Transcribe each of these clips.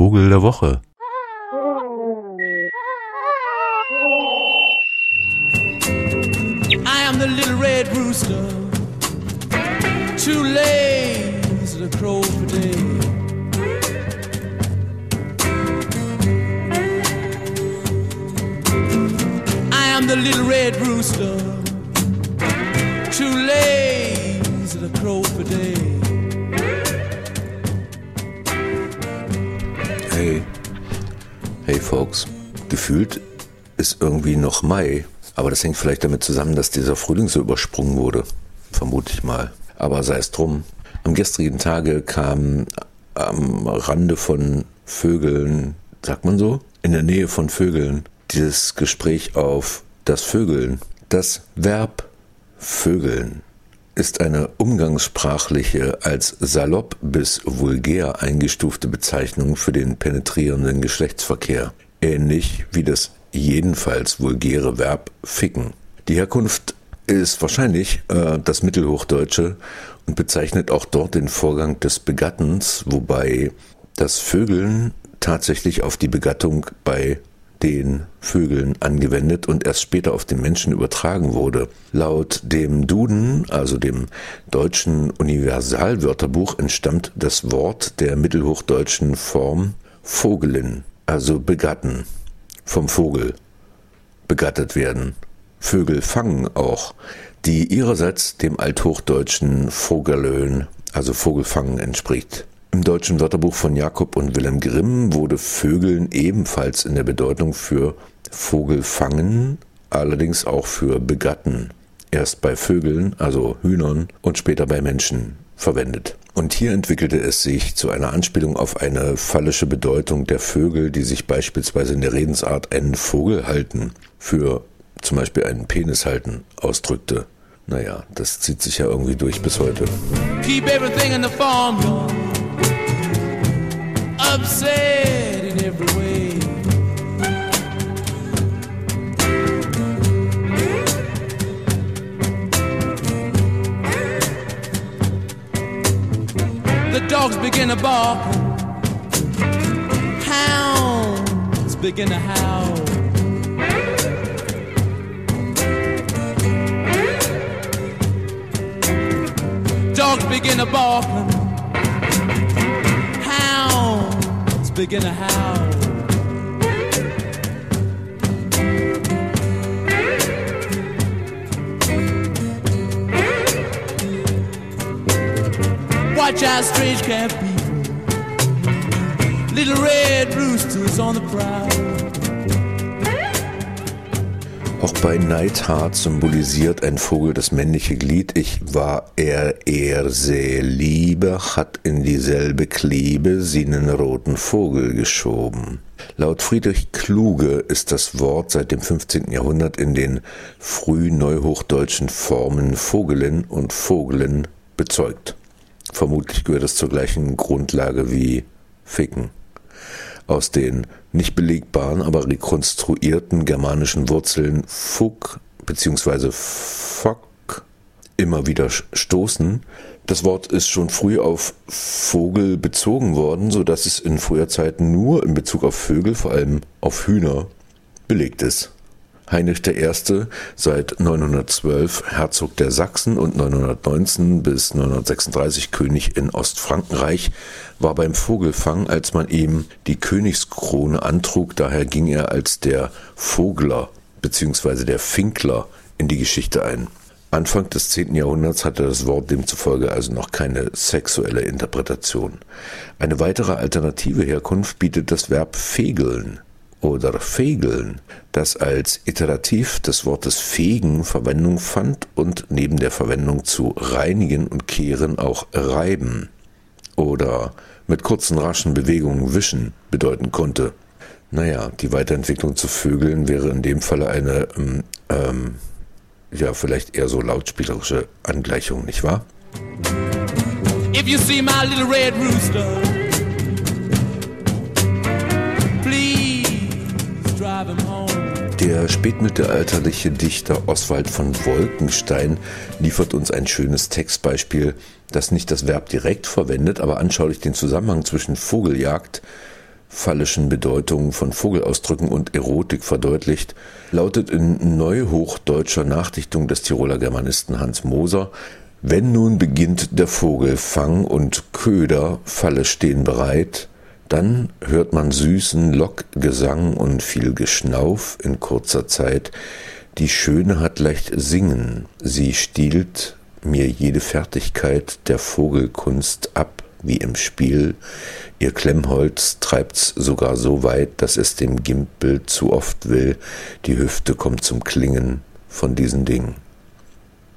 Vogel der Woche. I am the little red rooster, too lazy to crow for day. I am the little red rooster, too lazy to crow for day. Folks, gefühlt ist irgendwie noch Mai, aber das hängt vielleicht damit zusammen, dass dieser Frühling so übersprungen wurde, vermute ich mal. Aber sei es drum. Am gestrigen Tage kam am Rande von Vögeln, sagt man so, in der Nähe von Vögeln, dieses Gespräch auf das Vögeln. Das Verb Vögeln ist eine umgangssprachliche als salopp bis vulgär eingestufte Bezeichnung für den penetrierenden Geschlechtsverkehr, ähnlich wie das jedenfalls vulgäre Verb ficken. Die Herkunft ist wahrscheinlich äh, das Mittelhochdeutsche und bezeichnet auch dort den Vorgang des Begattens, wobei das Vögeln tatsächlich auf die Begattung bei den Vögeln angewendet und erst später auf den Menschen übertragen wurde. Laut dem Duden, also dem deutschen Universalwörterbuch, entstammt das Wort der mittelhochdeutschen Form Vogelin, also begatten, vom Vogel, begattet werden. Vögel fangen auch, die ihrerseits dem althochdeutschen Vogelöhn, also Vogelfangen entspricht. Im deutschen Wörterbuch von Jakob und Wilhelm Grimm wurde Vögeln ebenfalls in der Bedeutung für Vogelfangen, allerdings auch für Begatten, erst bei Vögeln, also Hühnern, und später bei Menschen verwendet. Und hier entwickelte es sich zu einer Anspielung auf eine phallische Bedeutung der Vögel, die sich beispielsweise in der Redensart einen Vogel halten für zum Beispiel einen Penis halten ausdrückte. Naja, das zieht sich ja irgendwie durch bis heute. Keep everything in the farmyard upset in every way. The dogs begin to bark, hounds begin to howl. Dogs begin to bark, begin to howl. Watch out, strange cat people. Little red roosters on the prowl. Auch bei Neidhart symbolisiert ein Vogel das männliche Glied. Ich war er, er sehr liebe, hat in dieselbe Kliebe sie nen roten Vogel geschoben. Laut Friedrich Kluge ist das Wort seit dem 15. Jahrhundert in den frühneuhochdeutschen Formen Vogelin und Vogelin bezeugt. Vermutlich gehört es zur gleichen Grundlage wie Ficken. Aus den nicht belegbaren, aber rekonstruierten germanischen Wurzeln Fuck bzw. Fock immer wieder stoßen. Das Wort ist schon früh auf Vogel bezogen worden, so dass es in früher Zeit nur in Bezug auf Vögel, vor allem auf Hühner, belegt ist. Heinrich I. seit 912 Herzog der Sachsen und 919 bis 936 König in Ostfrankenreich, war beim Vogelfang, als man ihm die Königskrone antrug, daher ging er als der Vogler bzw. der Finkler in die Geschichte ein. Anfang des 10. Jahrhunderts hatte das Wort demzufolge also noch keine sexuelle Interpretation. Eine weitere alternative Herkunft bietet das Verb fegeln oder fegeln, das als Iterativ des Wortes fegen Verwendung fand und neben der Verwendung zu reinigen und kehren auch reiben oder mit kurzen raschen Bewegungen wischen bedeuten konnte. Naja, die Weiterentwicklung zu Vögeln wäre in dem Falle eine, ähm, ähm, ja, vielleicht eher so lautspielerische Angleichung, nicht wahr? If you see my little red rooster, please. Der spätmittelalterliche Dichter Oswald von Wolkenstein liefert uns ein schönes Textbeispiel, das nicht das Verb direkt verwendet, aber anschaulich den Zusammenhang zwischen Vogeljagd, phallischen Bedeutungen von Vogelausdrücken und Erotik verdeutlicht, lautet in neuhochdeutscher Nachdichtung des Tiroler Germanisten Hans Moser Wenn nun beginnt der Vogel Fang und Köder, Falle stehen bereit, dann hört man süßen Lockgesang und viel Geschnauf in kurzer Zeit, die Schöne hat leicht singen, sie stiehlt mir jede Fertigkeit der Vogelkunst ab, wie im Spiel. Ihr Klemmholz treibt's sogar so weit, dass es dem Gimpel zu oft will. Die Hüfte kommt zum Klingen von diesen Dingen.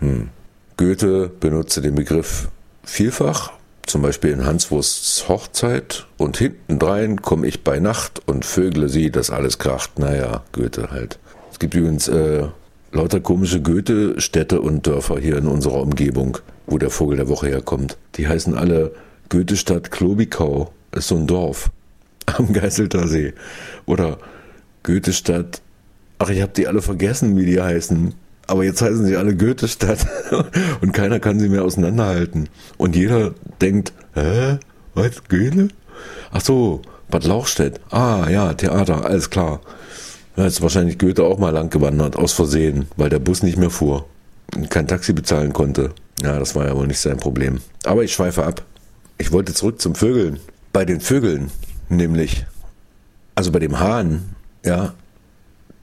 Hm. Goethe benutzte den Begriff vielfach, zum Beispiel in Hanswursts Hochzeit und hintendrein komme ich bei Nacht und vögle sie, dass alles kracht. Naja, Goethe halt. Es gibt übrigens äh, lauter komische Goethe-Städte und Dörfer hier in unserer Umgebung, wo der Vogel der Woche herkommt. Die heißen alle Goethestadt Klobikau, ist so ein Dorf am Geißelter See. Oder Goethestadt, ach, ich habe die alle vergessen, wie die heißen. Aber jetzt heißen sie alle Goethestadt und keiner kann sie mehr auseinanderhalten. Und jeder denkt, hä, was, Goethe? Ach so, Bad Lauchstädt. Ah, ja, Theater, alles klar. Da ist wahrscheinlich Goethe auch mal lang gewandert, aus Versehen, weil der Bus nicht mehr fuhr und kein Taxi bezahlen konnte. Ja, das war ja wohl nicht sein Problem. Aber ich schweife ab. Ich wollte zurück zum Vögeln. Bei den Vögeln, nämlich, also bei dem Hahn, ja,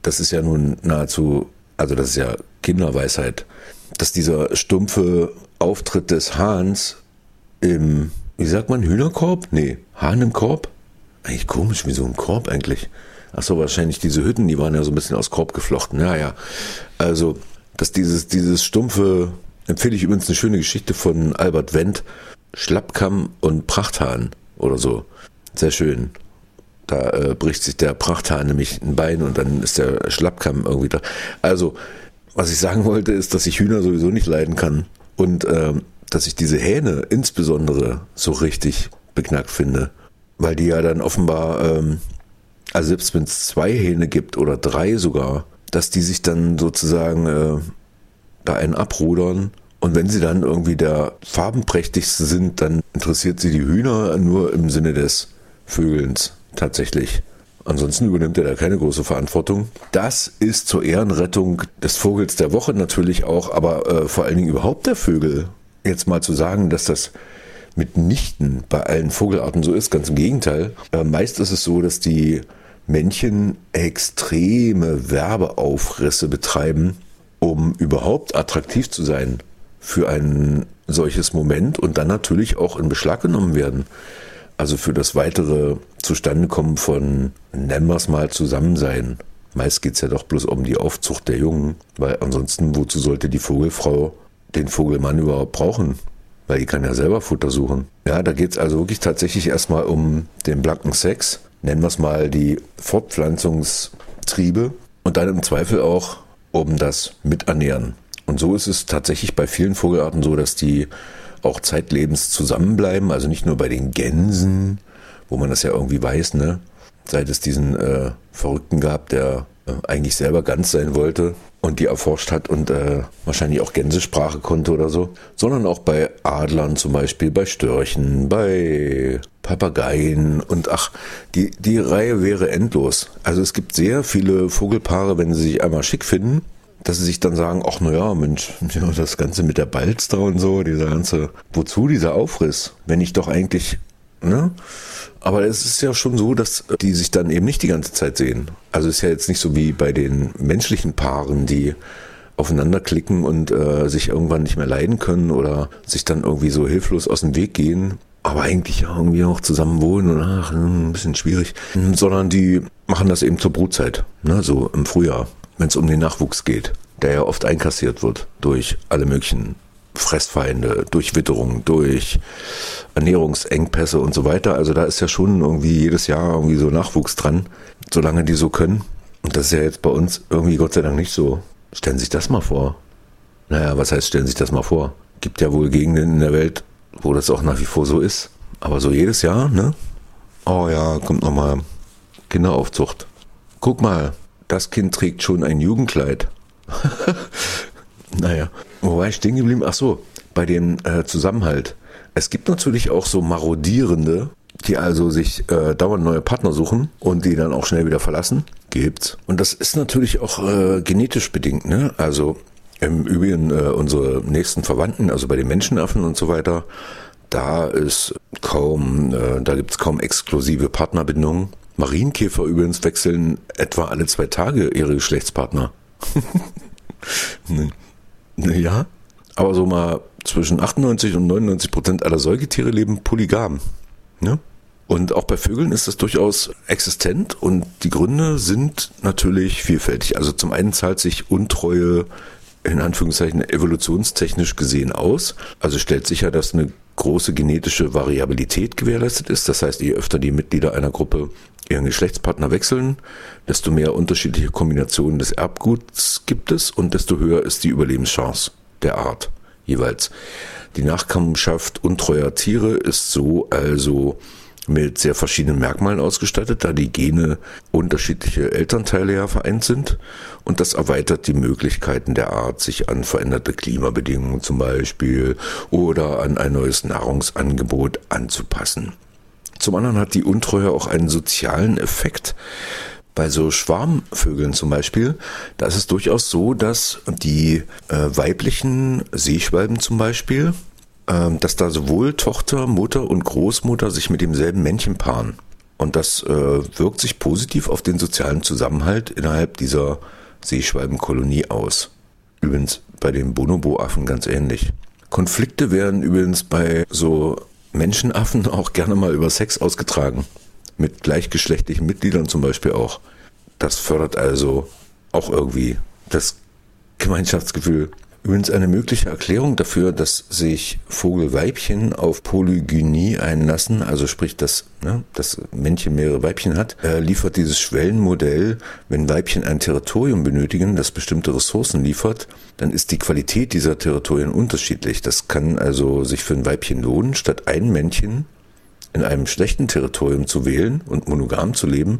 das ist ja nun nahezu, also das ist ja Kinderweisheit, dass dieser stumpfe Auftritt des Hahns im, wie sagt man, Hühnerkorb? Nee, Hahn im Korb? Eigentlich komisch, wie so ein Korb eigentlich. Ach so, wahrscheinlich diese Hütten, die waren ja so ein bisschen aus Korb geflochten. Naja, also, dass dieses, dieses stumpfe, empfehle ich übrigens eine schöne Geschichte von Albert Wendt, Schlappkamm und Prachthahn oder so. Sehr schön. Da äh, bricht sich der Prachthahn nämlich ein Bein und dann ist der Schlappkamm irgendwie da. Also, was ich sagen wollte, ist, dass ich Hühner sowieso nicht leiden kann. Und äh, dass ich diese Hähne insbesondere so richtig beknackt finde. Weil die ja dann offenbar ähm, also selbst wenn es zwei Hähne gibt oder drei sogar, dass die sich dann sozusagen äh, bei einem abrudern und wenn sie dann irgendwie der farbenprächtigste sind, dann interessiert sie die Hühner nur im Sinne des Vögelns tatsächlich. Ansonsten übernimmt er da keine große Verantwortung. Das ist zur Ehrenrettung des Vogels der Woche natürlich auch, aber äh, vor allen Dingen überhaupt der Vögel. Jetzt mal zu sagen, dass das mitnichten bei allen Vogelarten so ist, ganz im Gegenteil. Äh, meist ist es so, dass die Männchen extreme Werbeaufrisse betreiben, um überhaupt attraktiv zu sein für ein solches Moment und dann natürlich auch in Beschlag genommen werden. Also für das weitere Zustandekommen von, nennen wir es mal, Zusammensein. Meist geht es ja doch bloß um die Aufzucht der Jungen, weil ansonsten, wozu sollte die Vogelfrau den Vogelmann überhaupt brauchen? Weil die kann ja selber Futter suchen. Ja, da geht es also wirklich tatsächlich erstmal um den blanken Sex nennen wir es mal, die Fortpflanzungstriebe und dann im Zweifel auch um das Miternähren. Und so ist es tatsächlich bei vielen Vogelarten so, dass die auch zeitlebens zusammenbleiben, also nicht nur bei den Gänsen, wo man das ja irgendwie weiß, ne? Seit es diesen äh, Verrückten gab, der äh, eigentlich selber ganz sein wollte und die erforscht hat und äh, wahrscheinlich auch Gänsesprache konnte oder so, sondern auch bei Adlern zum Beispiel, bei Störchen, bei Papageien und ach, die, die Reihe wäre endlos. Also es gibt sehr viele Vogelpaare, wenn sie sich einmal schick finden, dass sie sich dann sagen, ach naja, Mensch, ja, das Ganze mit der Balster und so, dieser ganze, wozu dieser Aufriss, wenn ich doch eigentlich, ne? Aber es ist ja schon so, dass die sich dann eben nicht die ganze Zeit sehen. Also es ist ja jetzt nicht so wie bei den menschlichen Paaren, die aufeinander klicken und äh, sich irgendwann nicht mehr leiden können oder sich dann irgendwie so hilflos aus dem Weg gehen, aber eigentlich irgendwie auch zusammen wohnen und ach, hm, ein bisschen schwierig, sondern die machen das eben zur Brutzeit, ne, so im Frühjahr, wenn es um den Nachwuchs geht, der ja oft einkassiert wird durch alle möglichen Fressfeinde, durch Witterung, durch Ernährungsengpässe und so weiter. Also da ist ja schon irgendwie jedes Jahr irgendwie so Nachwuchs dran, solange die so können. Und das ist ja jetzt bei uns irgendwie Gott sei Dank nicht so. Stellen Sie sich das mal vor. Naja, was heißt, stellen Sie sich das mal vor? Gibt ja wohl Gegenden in der Welt, wo das auch nach wie vor so ist. Aber so jedes Jahr, ne? Oh ja, kommt nochmal Kinderaufzucht. Guck mal, das Kind trägt schon ein Jugendkleid. naja, wo war ich stehen geblieben? Ach so, bei dem äh, Zusammenhalt. Es gibt natürlich auch so marodierende die also sich äh, dauernd neue Partner suchen und die dann auch schnell wieder verlassen. Gibt's. Und das ist natürlich auch äh, genetisch bedingt, ne? Also im Übrigen äh, unsere nächsten Verwandten, also bei den Menschenaffen und so weiter, da ist kaum, äh, da gibt's kaum exklusive Partnerbindungen. Marienkäfer übrigens wechseln etwa alle zwei Tage ihre Geschlechtspartner. ja, aber so mal zwischen 98 und 99 Prozent aller Säugetiere leben polygam. Ne? Und auch bei Vögeln ist das durchaus existent und die Gründe sind natürlich vielfältig. Also zum einen zahlt sich Untreue in Anführungszeichen evolutionstechnisch gesehen aus. Also stellt sicher, dass eine große genetische Variabilität gewährleistet ist. Das heißt, je öfter die Mitglieder einer Gruppe ihren Geschlechtspartner wechseln, desto mehr unterschiedliche Kombinationen des Erbguts gibt es und desto höher ist die Überlebenschance der Art jeweils. Die Nachkommenschaft untreuer Tiere ist so also mit sehr verschiedenen Merkmalen ausgestattet, da die Gene unterschiedliche Elternteile ja vereint sind. Und das erweitert die Möglichkeiten der Art, sich an veränderte Klimabedingungen zum Beispiel oder an ein neues Nahrungsangebot anzupassen. Zum anderen hat die Untreue auch einen sozialen Effekt. Bei so Schwarmvögeln zum Beispiel, da ist es durchaus so, dass die äh, weiblichen Seeschwalben zum Beispiel dass da sowohl Tochter, Mutter und Großmutter sich mit demselben Männchen paaren. Und das äh, wirkt sich positiv auf den sozialen Zusammenhalt innerhalb dieser Seeschwalbenkolonie aus. Übrigens bei den Bonobo-Affen ganz ähnlich. Konflikte werden übrigens bei so Menschenaffen auch gerne mal über Sex ausgetragen. Mit gleichgeschlechtlichen Mitgliedern zum Beispiel auch. Das fördert also auch irgendwie das Gemeinschaftsgefühl. Übrigens eine mögliche Erklärung dafür, dass sich Vogelweibchen auf Polygynie einlassen, also sprich, dass ne, das Männchen mehrere Weibchen hat, äh, liefert dieses Schwellenmodell, wenn Weibchen ein Territorium benötigen, das bestimmte Ressourcen liefert, dann ist die Qualität dieser Territorien unterschiedlich. Das kann also sich für ein Weibchen lohnen, statt ein Männchen in einem schlechten Territorium zu wählen und monogam zu leben,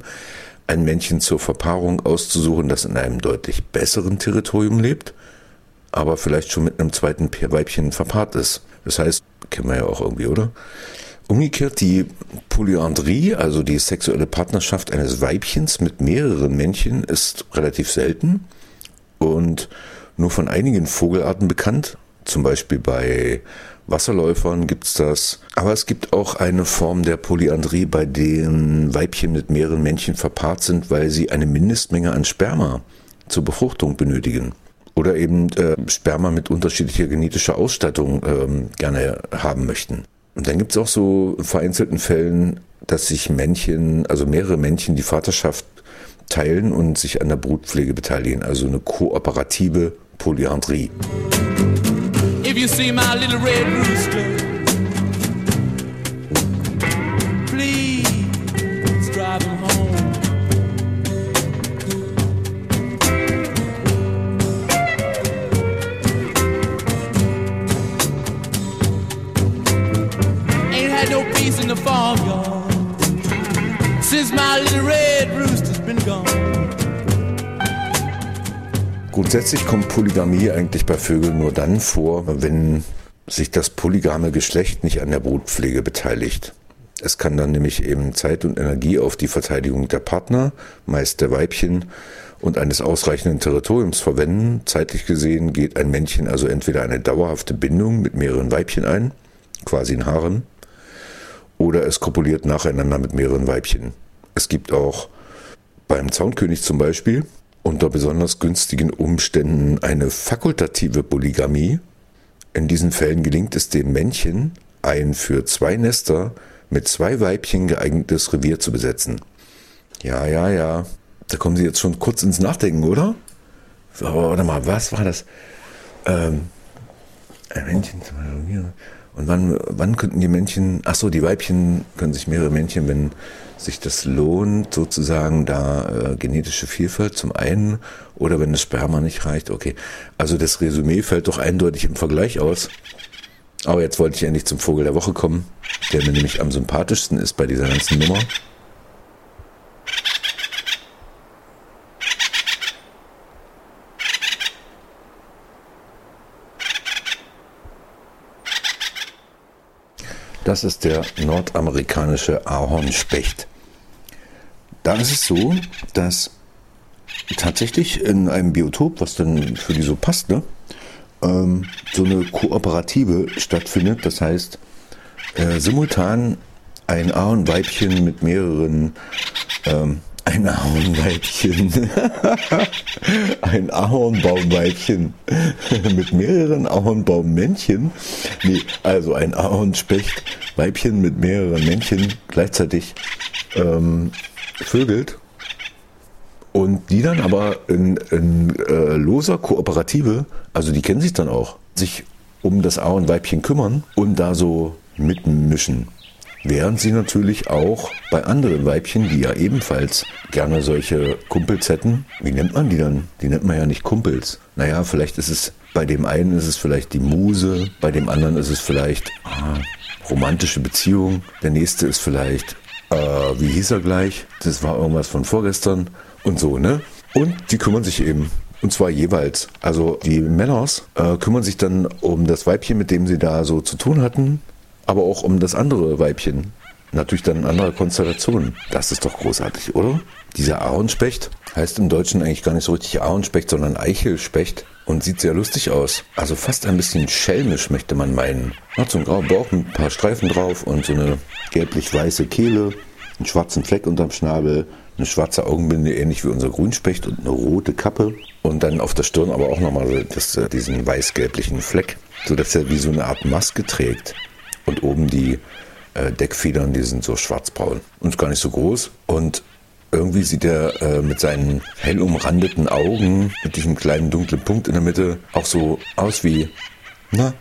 ein Männchen zur Verpaarung auszusuchen, das in einem deutlich besseren Territorium lebt aber vielleicht schon mit einem zweiten Weibchen verpaart ist. Das heißt, kennen wir ja auch irgendwie, oder? Umgekehrt die Polyandrie, also die sexuelle Partnerschaft eines Weibchens mit mehreren Männchen, ist relativ selten und nur von einigen Vogelarten bekannt. Zum Beispiel bei Wasserläufern gibt's das. Aber es gibt auch eine Form der Polyandrie, bei denen Weibchen mit mehreren Männchen verpaart sind, weil sie eine Mindestmenge an Sperma zur Befruchtung benötigen oder eben äh, Sperma mit unterschiedlicher genetischer Ausstattung ähm, gerne haben möchten. Und dann gibt es auch so in vereinzelten Fällen, dass sich Männchen, also mehrere Männchen die Vaterschaft teilen und sich an der Brutpflege beteiligen, also eine kooperative Polyandrie. If you see my little red rooster, Grundsätzlich kommt Polygamie eigentlich bei Vögeln nur dann vor, wenn sich das polygame Geschlecht nicht an der Brutpflege beteiligt. Es kann dann nämlich eben Zeit und Energie auf die Verteidigung der Partner, meist der Weibchen, und eines ausreichenden Territoriums verwenden. Zeitlich gesehen geht ein Männchen also entweder eine dauerhafte Bindung mit mehreren Weibchen ein, quasi ein Harem, oder es kopuliert nacheinander mit mehreren Weibchen. Es gibt auch beim Zaunkönig zum Beispiel unter besonders günstigen Umständen eine fakultative Polygamie. In diesen Fällen gelingt es dem Männchen, ein für zwei Nester mit zwei Weibchen geeignetes Revier zu besetzen. Ja, ja, ja. Da kommen Sie jetzt schon kurz ins Nachdenken, oder? Aber warte mal, was war das? Ähm, ein Männchen, zwei Reviere. Und wann, wann könnten die Männchen, ach so, die Weibchen können sich mehrere Männchen, wenn sich das lohnt, sozusagen da äh, genetische Vielfalt zum einen oder wenn das Sperma nicht reicht, okay. Also das Resümee fällt doch eindeutig im Vergleich aus. Aber jetzt wollte ich endlich zum Vogel der Woche kommen, der mir nämlich am sympathischsten ist bei dieser ganzen Nummer. Das ist der nordamerikanische Ahornspecht. Da ist es so, dass tatsächlich in einem Biotop, was dann für die so passt, ne, ähm, so eine Kooperative stattfindet. Das heißt, äh, simultan ein Ahornweibchen mit mehreren ähm, ein Ahornweibchen. ein Ahornbaumweibchen mit mehreren Ahornbaummännchen. Nee, also ein Ahornspechtweibchen mit mehreren Männchen gleichzeitig ähm, vögelt. Und die dann aber in, in äh, loser Kooperative, also die kennen sich dann auch, sich um das Ahornweibchen kümmern und da so mitmischen. Während sie natürlich auch bei anderen Weibchen, die ja ebenfalls gerne solche Kumpels hätten, wie nennt man die dann? Die nennt man ja nicht Kumpels. Naja, vielleicht ist es, bei dem einen ist es vielleicht die Muse, bei dem anderen ist es vielleicht ah, romantische Beziehung, der nächste ist vielleicht, äh, wie hieß er gleich? Das war irgendwas von vorgestern und so, ne? Und die kümmern sich eben und zwar jeweils. Also die Männers äh, kümmern sich dann um das Weibchen, mit dem sie da so zu tun hatten aber auch um das andere Weibchen. Natürlich dann in anderer Konstellation. Das ist doch großartig, oder? Dieser Ahornspecht heißt im Deutschen eigentlich gar nicht so richtig Ahornspecht, sondern Eichelspecht und sieht sehr lustig aus. Also fast ein bisschen schelmisch, möchte man meinen. Hat so einen grauen Bauch mit ein paar Streifen drauf und so eine gelblich-weiße Kehle, einen schwarzen Fleck unterm Schnabel, eine schwarze Augenbinde, ähnlich wie unser Grünspecht und eine rote Kappe. Und dann auf der Stirn aber auch nochmal das, äh, diesen weiß-gelblichen Fleck, sodass er wie so eine Art Maske trägt und oben die äh, Deckfedern, die sind so schwarzbraun und gar nicht so groß. Und irgendwie sieht er äh, mit seinen hell umrandeten Augen, mit diesem kleinen dunklen Punkt in der Mitte, auch so aus wie, na,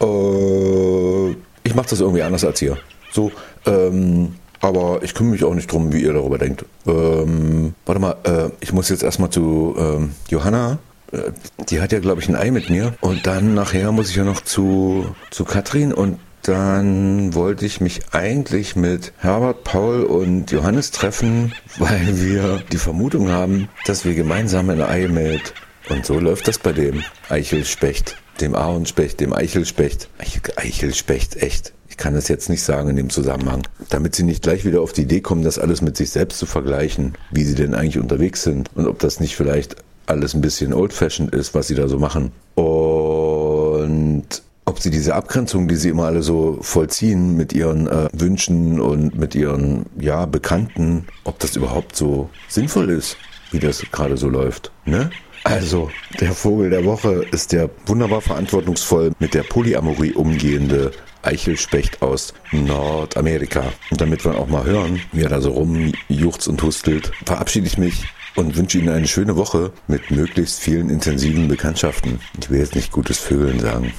äh, ich mache das irgendwie anders als ihr. So, ähm, aber ich kümmere mich auch nicht drum, wie ihr darüber denkt. Ähm, warte mal, äh, ich muss jetzt erstmal zu ähm, Johanna. Äh, die hat ja, glaube ich, ein Ei mit mir. Und dann nachher muss ich ja noch zu, zu Katrin und dann wollte ich mich eigentlich mit Herbert, Paul und Johannes treffen, weil wir die Vermutung haben, dass wir gemeinsam ein Ei mit. Und so läuft das bei dem Eichelspecht, dem Ahornspecht, dem Eichelspecht. Eichelspecht, echt. Ich kann das jetzt nicht sagen in dem Zusammenhang. Damit sie nicht gleich wieder auf die Idee kommen, das alles mit sich selbst zu vergleichen, wie sie denn eigentlich unterwegs sind und ob das nicht vielleicht alles ein bisschen old-fashioned ist, was sie da so machen. Und ob sie diese Abgrenzung, die sie immer alle so vollziehen mit ihren äh, Wünschen und mit ihren ja Bekannten, ob das überhaupt so sinnvoll ist, wie das gerade so läuft. Ne? Also, der Vogel der Woche ist der wunderbar verantwortungsvoll mit der Polyamorie umgehende Eichelspecht aus Nordamerika. Und damit wir auch mal hören, wie er da so rumjuchzt und hustelt, verabschiede ich mich und wünsche Ihnen eine schöne Woche mit möglichst vielen intensiven Bekanntschaften. Ich will jetzt nicht gutes Vögeln sagen.